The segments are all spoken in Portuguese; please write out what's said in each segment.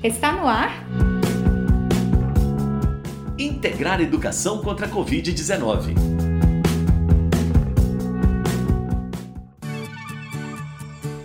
Está no ar? Integrar Educação contra a Covid-19.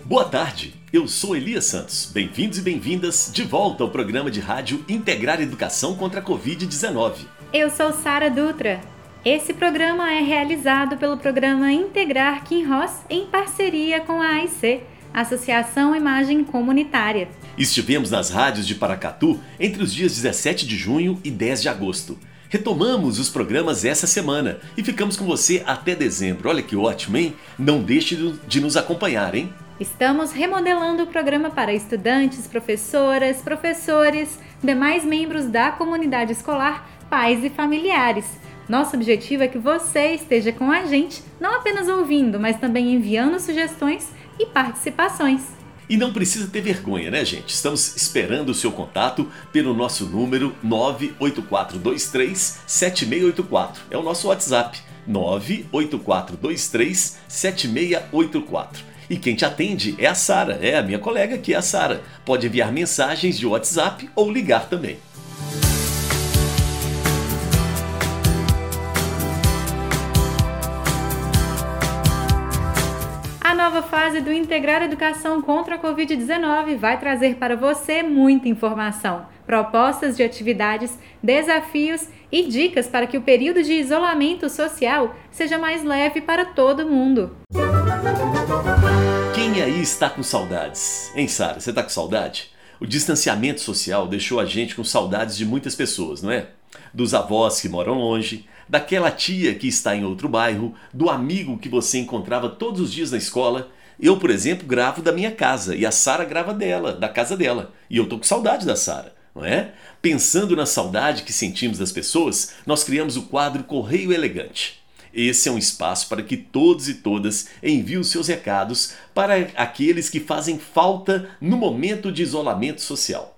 Boa tarde, eu sou Elias Santos. Bem-vindos e bem-vindas de volta ao programa de rádio Integrar Educação contra a Covid-19. Eu sou Sara Dutra. Esse programa é realizado pelo programa Integrar Kim Ross em parceria com a AIC, Associação Imagem Comunitária. Estivemos nas rádios de Paracatu entre os dias 17 de junho e 10 de agosto. Retomamos os programas essa semana e ficamos com você até dezembro. Olha que ótimo, hein? Não deixe de nos acompanhar, hein? Estamos remodelando o programa para estudantes, professoras, professores, demais membros da comunidade escolar, pais e familiares. Nosso objetivo é que você esteja com a gente, não apenas ouvindo, mas também enviando sugestões e participações. E não precisa ter vergonha, né, gente? Estamos esperando o seu contato pelo nosso número 984237684. É o nosso WhatsApp, 984237684. E quem te atende é a Sara, é a minha colega que é a Sara. Pode enviar mensagens de WhatsApp ou ligar também. Do Integrar Educação contra a Covid-19 vai trazer para você muita informação, propostas de atividades, desafios e dicas para que o período de isolamento social seja mais leve para todo mundo. Quem aí está com saudades? Hein, Sara? Você está com saudade? O distanciamento social deixou a gente com saudades de muitas pessoas, não é? Dos avós que moram longe, daquela tia que está em outro bairro, do amigo que você encontrava todos os dias na escola. Eu, por exemplo, gravo da minha casa e a Sara grava dela, da casa dela. E eu tô com saudade da Sara, não é? Pensando na saudade que sentimos das pessoas, nós criamos o quadro Correio Elegante. Esse é um espaço para que todos e todas enviem os seus recados para aqueles que fazem falta no momento de isolamento social.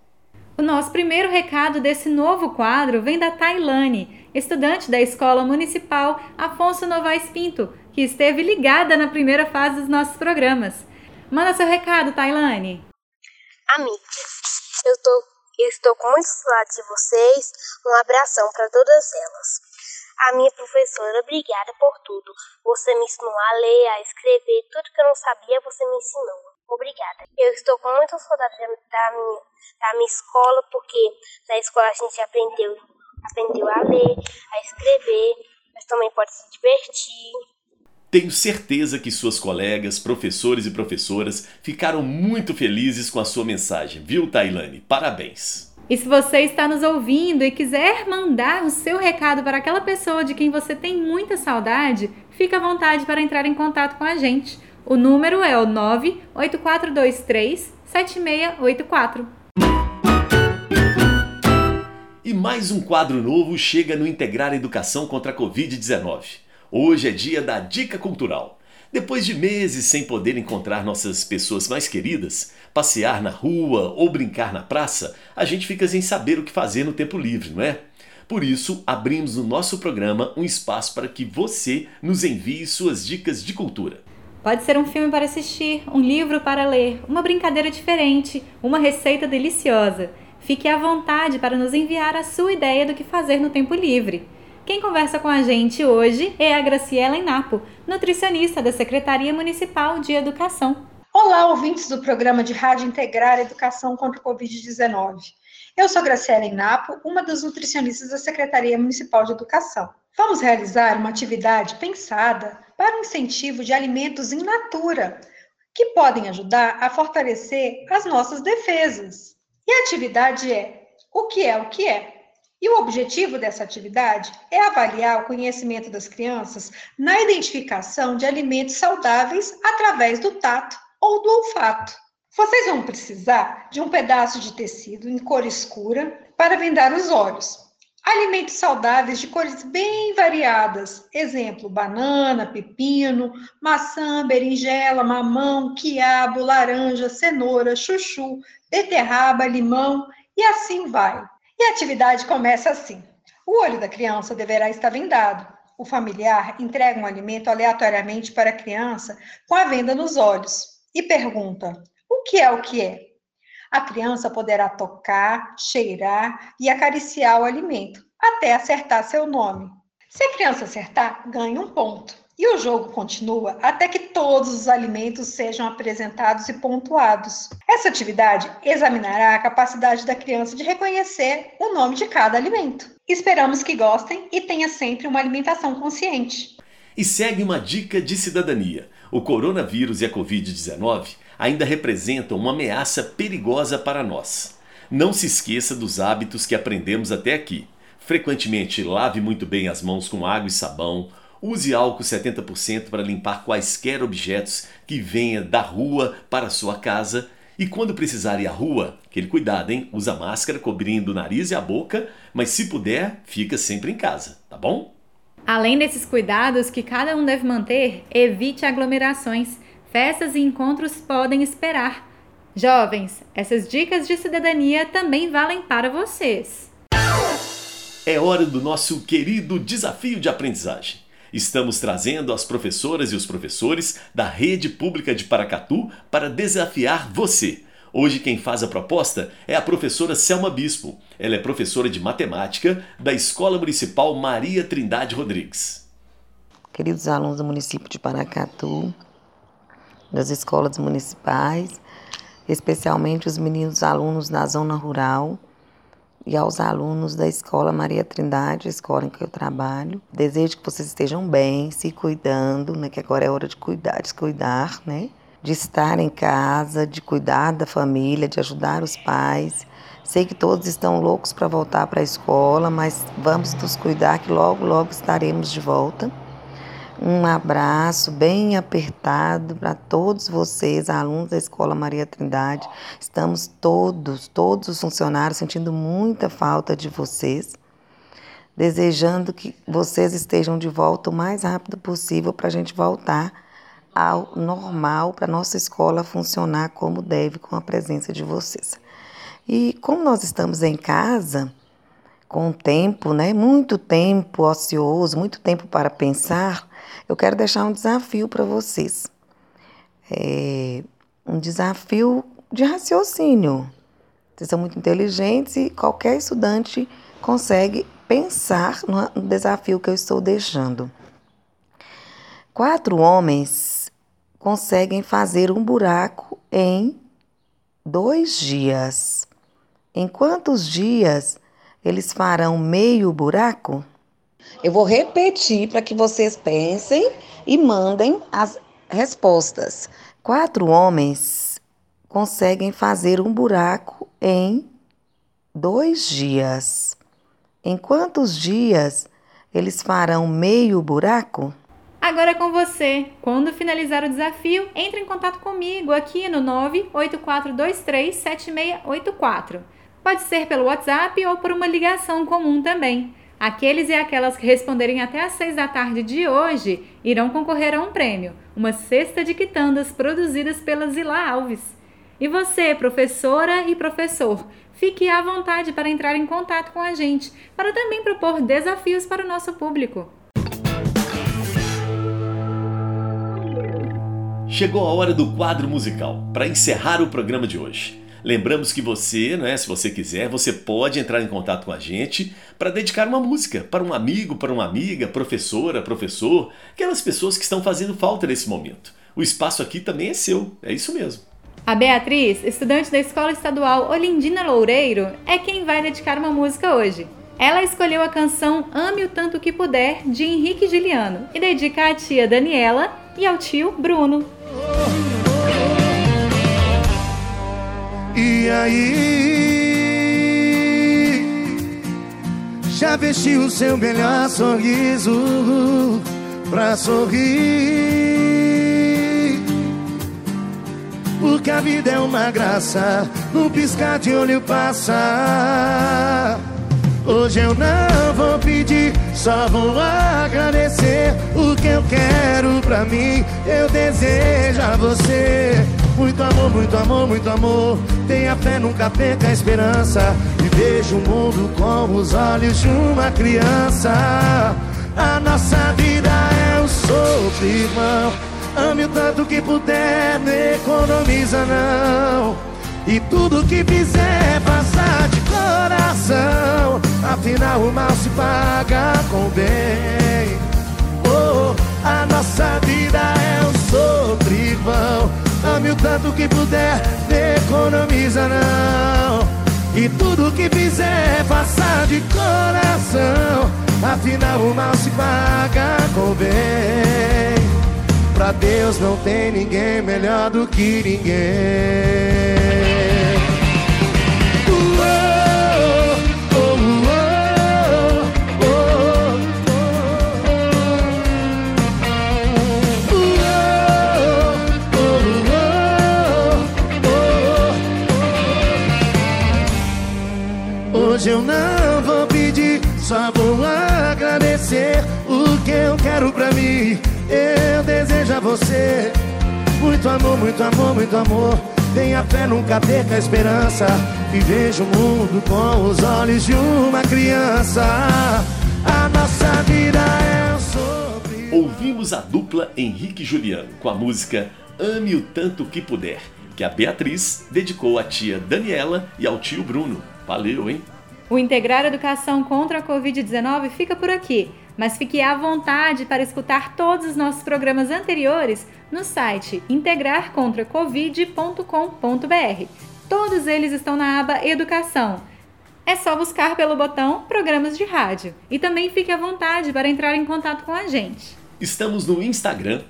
O nosso primeiro recado desse novo quadro vem da Tailane, estudante da Escola Municipal Afonso Novaes Pinto, que esteve ligada na primeira fase dos nossos programas. Manda seu recado, Tailane. Amigas, eu, tô, eu estou com muito saudade de vocês. Um abração para todas elas. A minha professora, obrigada por tudo. Você me ensinou a ler, a escrever, tudo que eu não sabia você me ensinou. Obrigada. Eu estou com muita saudade da minha, da minha escola, porque na escola a gente aprendeu aprendeu a ler, a escrever, mas também pode se divertir. Tenho certeza que suas colegas, professores e professoras ficaram muito felizes com a sua mensagem, viu, Tailane? Parabéns! E se você está nos ouvindo e quiser mandar o seu recado para aquela pessoa de quem você tem muita saudade, fique à vontade para entrar em contato com a gente. O número é o 98423 7684. E mais um quadro novo chega no Integrar Educação contra a Covid-19. Hoje é dia da Dica Cultural. Depois de meses sem poder encontrar nossas pessoas mais queridas, passear na rua ou brincar na praça, a gente fica sem saber o que fazer no tempo livre, não é? Por isso, abrimos no nosso programa um espaço para que você nos envie suas dicas de cultura. Pode ser um filme para assistir, um livro para ler, uma brincadeira diferente, uma receita deliciosa. Fique à vontade para nos enviar a sua ideia do que fazer no tempo livre. Quem conversa com a gente hoje é a Graciela Inapo, nutricionista da Secretaria Municipal de Educação. Olá, ouvintes do programa de Rádio Integrar Educação contra o Covid-19. Eu sou Graciela Inapo, uma das nutricionistas da Secretaria Municipal de Educação. Vamos realizar uma atividade pensada para o incentivo de alimentos em natura, que podem ajudar a fortalecer as nossas defesas. E a atividade é o que é o que é. E o objetivo dessa atividade é avaliar o conhecimento das crianças na identificação de alimentos saudáveis através do tato ou do olfato. Vocês vão precisar de um pedaço de tecido em cor escura para vendar os olhos. Alimentos saudáveis de cores bem variadas, exemplo, banana, pepino, maçã, berinjela, mamão, quiabo, laranja, cenoura, chuchu, beterraba, limão e assim vai. E a atividade começa assim: o olho da criança deverá estar vendado. O familiar entrega um alimento aleatoriamente para a criança com a venda nos olhos e pergunta: o que é o que é? A criança poderá tocar, cheirar e acariciar o alimento, até acertar seu nome. Se a criança acertar, ganha um ponto. E o jogo continua até que todos os alimentos sejam apresentados e pontuados. Essa atividade examinará a capacidade da criança de reconhecer o nome de cada alimento. Esperamos que gostem e tenha sempre uma alimentação consciente. E segue uma dica de cidadania. O coronavírus e a Covid-19 ainda representam uma ameaça perigosa para nós. Não se esqueça dos hábitos que aprendemos até aqui. Frequentemente lave muito bem as mãos com água e sabão, use álcool 70% para limpar quaisquer objetos que venha da rua para a sua casa e quando precisar ir à rua, aquele cuidado, hein? Usa máscara cobrindo o nariz e a boca, mas se puder, fica sempre em casa, tá bom? Além desses cuidados que cada um deve manter, evite aglomerações. Festas e encontros podem esperar. Jovens, essas dicas de cidadania também valem para vocês. É hora do nosso querido desafio de aprendizagem. Estamos trazendo as professoras e os professores da Rede Pública de Paracatu para desafiar você. Hoje quem faz a proposta é a professora Selma Bispo. Ela é professora de matemática da Escola Municipal Maria Trindade Rodrigues. Queridos alunos do município de Paracatu, das escolas municipais, especialmente os meninos alunos da zona rural e aos alunos da Escola Maria Trindade, a escola em que eu trabalho. Desejo que vocês estejam bem, se cuidando, né, que agora é hora de cuidar, de cuidar, né? de estar em casa, de cuidar da família, de ajudar os pais. Sei que todos estão loucos para voltar para a escola, mas vamos nos cuidar que logo, logo estaremos de volta. Um abraço bem apertado para todos vocês, alunos da Escola Maria Trindade. Estamos todos, todos os funcionários sentindo muita falta de vocês. Desejando que vocês estejam de volta o mais rápido possível para a gente voltar ao normal para nossa escola funcionar como deve com a presença de vocês. E como nós estamos em casa, com tempo, né, muito tempo ocioso, muito tempo para pensar, eu quero deixar um desafio para vocês. É um desafio de raciocínio. Vocês são muito inteligentes e qualquer estudante consegue pensar no desafio que eu estou deixando. Quatro homens conseguem fazer um buraco em dois dias. Em quantos dias eles farão meio buraco? Eu vou repetir para que vocês pensem e mandem as respostas. Quatro homens conseguem fazer um buraco em dois dias. Em quantos dias eles farão meio buraco? Agora é com você. Quando finalizar o desafio, entre em contato comigo aqui no 984237684. Pode ser pelo WhatsApp ou por uma ligação comum também. Aqueles e aquelas que responderem até às 6 da tarde de hoje irão concorrer a um prêmio, uma cesta de quitandas produzidas pela Zila Alves. E você, professora e professor, fique à vontade para entrar em contato com a gente, para também propor desafios para o nosso público. Chegou a hora do quadro musical para encerrar o programa de hoje. Lembramos que você, né, se você quiser, você pode entrar em contato com a gente para dedicar uma música para um amigo, para uma amiga, professora, professor, aquelas pessoas que estão fazendo falta nesse momento. O espaço aqui também é seu, é isso mesmo. A Beatriz, estudante da Escola Estadual Olindina Loureiro, é quem vai dedicar uma música hoje. Ela escolheu a canção Ame o Tanto Que Puder, de Henrique Juliano, e dedica à tia Daniela e ao tio Bruno. E aí? Já vestiu o seu melhor sorriso pra sorrir? Porque a vida é uma graça, num piscar de olho passa. Hoje eu não vou pedir, só vou agradecer o que eu quero pra mim. Eu desejo a você muito amor, muito amor, muito amor. Tenha fé, nunca perca a esperança. E veja o mundo com os olhos de uma criança. A nossa vida é um sopro, irmão. Ame o tanto que puder, não economiza não. E tudo que fizer, faça de coração. Afinal, o mal se paga com bem. Oh, a nossa vida é um sofrivão. Ame o tanto que puder, economiza não. E tudo que fizer, faça de coração. Afinal, o mal se paga com bem. Pra Deus não tem ninguém melhor do que ninguém. Você muito amor, muito amor, muito amor. Tenha fé, nunca perca a esperança. E veja o mundo com os olhos de uma criança. A nossa vida é sobre. Ouvimos a dupla Henrique e Juliano com a música Ame o Tanto Que Puder, que a Beatriz dedicou à tia Daniela e ao tio Bruno. Valeu, hein? O Integrar Educação contra a Covid-19 fica por aqui, mas fique à vontade para escutar todos os nossos programas anteriores no site integrarcontracovid.com.br. Todos eles estão na aba Educação. É só buscar pelo botão Programas de Rádio. E também fique à vontade para entrar em contato com a gente. Estamos no Instagram,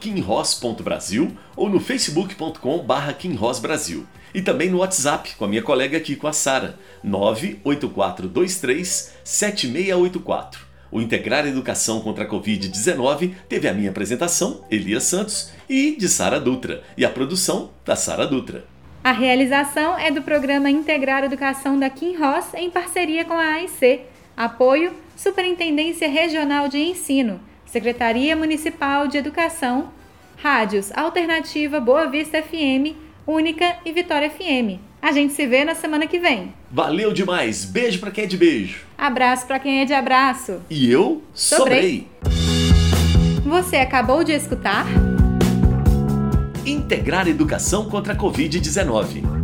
kinross.brasil ou no facebook.com kinrossbrasil. E também no WhatsApp, com a minha colega aqui, com a Sara, 984237684. O Integrar Educação contra a Covid-19 teve a minha apresentação, Elias Santos, e de Sara Dutra, e a produção da Sara Dutra. A realização é do programa Integrar Educação da Kim Ross em parceria com a AIC. Apoio Superintendência Regional de Ensino, Secretaria Municipal de Educação, Rádios Alternativa Boa Vista FM, Única e Vitória FM. A gente se vê na semana que vem. Valeu demais! Beijo pra quem é de beijo. Abraço pra quem é de abraço. E eu sobrei. Você acabou de escutar? Integrar Educação contra a Covid-19